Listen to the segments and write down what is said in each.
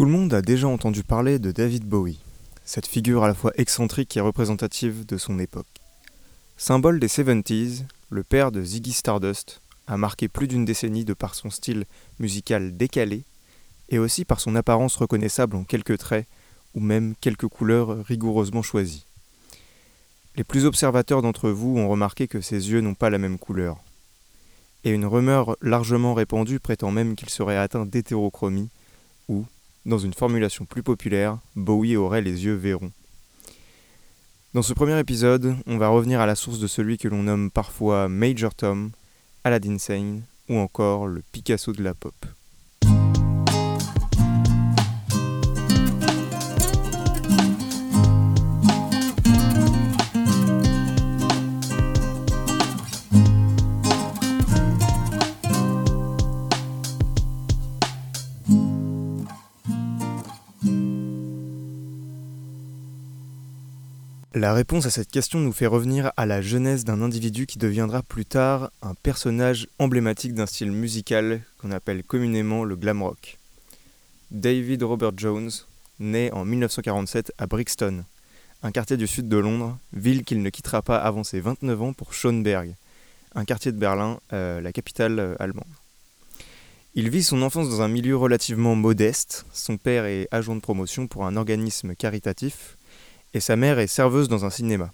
Tout le monde a déjà entendu parler de David Bowie, cette figure à la fois excentrique et représentative de son époque. Symbole des 70s, le père de Ziggy Stardust a marqué plus d'une décennie de par son style musical décalé et aussi par son apparence reconnaissable en quelques traits ou même quelques couleurs rigoureusement choisies. Les plus observateurs d'entre vous ont remarqué que ses yeux n'ont pas la même couleur. Et une rumeur largement répandue prétend même qu'il serait atteint d'hétérochromie, ou, dans une formulation plus populaire, Bowie aurait les yeux verrons. Dans ce premier épisode, on va revenir à la source de celui que l'on nomme parfois Major Tom, Aladdin Sane ou encore le Picasso de la pop. La réponse à cette question nous fait revenir à la jeunesse d'un individu qui deviendra plus tard un personnage emblématique d'un style musical qu'on appelle communément le glam rock. David Robert Jones naît en 1947 à Brixton, un quartier du sud de Londres, ville qu'il ne quittera pas avant ses 29 ans pour Schönberg, un quartier de Berlin, euh, la capitale euh, allemande. Il vit son enfance dans un milieu relativement modeste, son père est agent de promotion pour un organisme caritatif, et sa mère est serveuse dans un cinéma.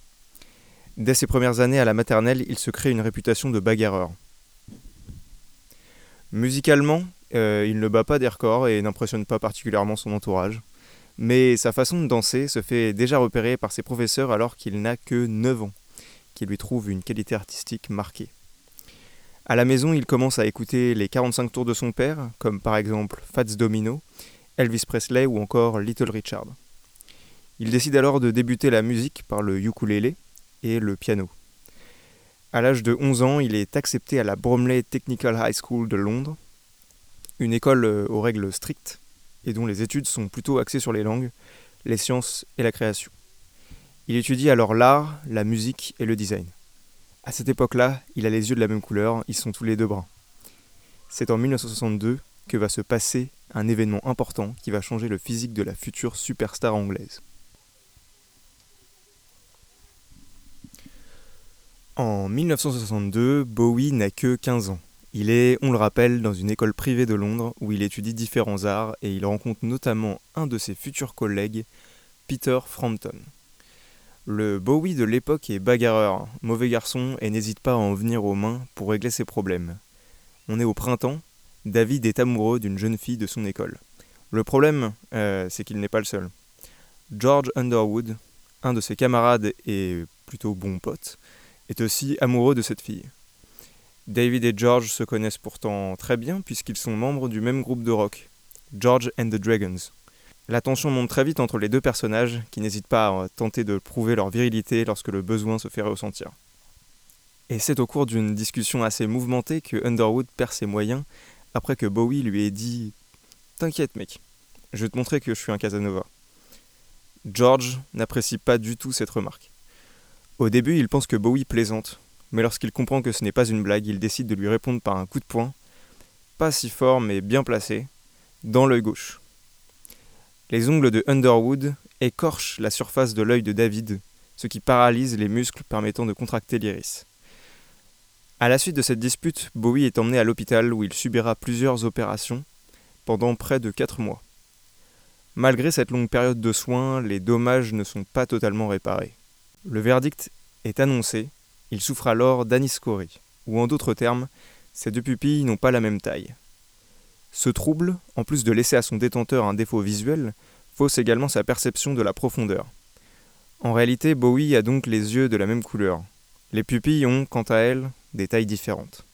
Dès ses premières années à la maternelle, il se crée une réputation de bagarreur. Musicalement, euh, il ne bat pas des records et n'impressionne pas particulièrement son entourage, mais sa façon de danser se fait déjà repérer par ses professeurs alors qu'il n'a que 9 ans, qui lui trouvent une qualité artistique marquée. À la maison, il commence à écouter les 45 tours de son père, comme par exemple Fats Domino, Elvis Presley ou encore Little Richard. Il décide alors de débuter la musique par le ukulélé et le piano. À l'âge de 11 ans, il est accepté à la Bromley Technical High School de Londres, une école euh, aux règles strictes et dont les études sont plutôt axées sur les langues, les sciences et la création. Il étudie alors l'art, la musique et le design. À cette époque-là, il a les yeux de la même couleur, ils sont tous les deux bruns. C'est en 1962 que va se passer un événement important qui va changer le physique de la future superstar anglaise. En 1962, Bowie n'a que 15 ans. Il est, on le rappelle, dans une école privée de Londres où il étudie différents arts et il rencontre notamment un de ses futurs collègues, Peter Frampton. Le Bowie de l'époque est bagarreur, mauvais garçon et n'hésite pas à en venir aux mains pour régler ses problèmes. On est au printemps, David est amoureux d'une jeune fille de son école. Le problème, euh, c'est qu'il n'est pas le seul. George Underwood, un de ses camarades et plutôt bon pote, est aussi amoureux de cette fille. David et George se connaissent pourtant très bien puisqu'ils sont membres du même groupe de rock, George and the Dragons. La tension monte très vite entre les deux personnages qui n'hésitent pas à tenter de prouver leur virilité lorsque le besoin se fait ressentir. Et c'est au cours d'une discussion assez mouvementée que Underwood perd ses moyens après que Bowie lui ait dit T'inquiète mec, je vais te montrer que je suis un Casanova. George n'apprécie pas du tout cette remarque. Au début, il pense que Bowie plaisante, mais lorsqu'il comprend que ce n'est pas une blague, il décide de lui répondre par un coup de poing, pas si fort mais bien placé, dans l'œil gauche. Les ongles de Underwood écorchent la surface de l'œil de David, ce qui paralyse les muscles permettant de contracter l'iris. À la suite de cette dispute, Bowie est emmené à l'hôpital où il subira plusieurs opérations pendant près de 4 mois. Malgré cette longue période de soins, les dommages ne sont pas totalement réparés. Le verdict est annoncé, il souffre alors d'aniscorie, ou en d'autres termes, ces deux pupilles n'ont pas la même taille. Ce trouble, en plus de laisser à son détenteur un défaut visuel, fausse également sa perception de la profondeur. En réalité, Bowie a donc les yeux de la même couleur. Les pupilles ont, quant à elles, des tailles différentes.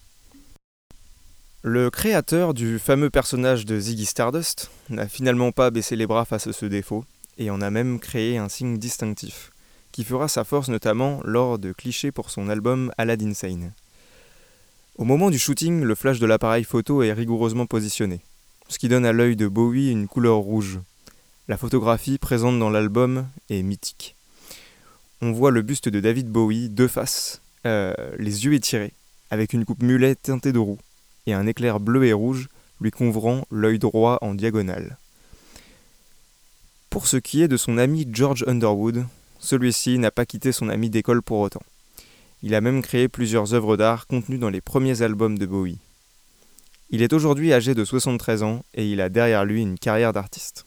Le créateur du fameux personnage de Ziggy Stardust n'a finalement pas baissé les bras face à ce défaut, et en a même créé un signe distinctif qui fera sa force notamment lors de clichés pour son album Aladdin Sane. Au moment du shooting, le flash de l'appareil photo est rigoureusement positionné, ce qui donne à l'œil de Bowie une couleur rouge. La photographie présente dans l'album est mythique. On voit le buste de David Bowie deux faces, euh, les yeux étirés, avec une coupe mulet teintée de roux, et un éclair bleu et rouge lui couvrant l'œil droit en diagonale. Pour ce qui est de son ami George Underwood, celui-ci n'a pas quitté son ami d'école pour autant. Il a même créé plusieurs œuvres d'art contenues dans les premiers albums de Bowie. Il est aujourd'hui âgé de 73 ans et il a derrière lui une carrière d'artiste.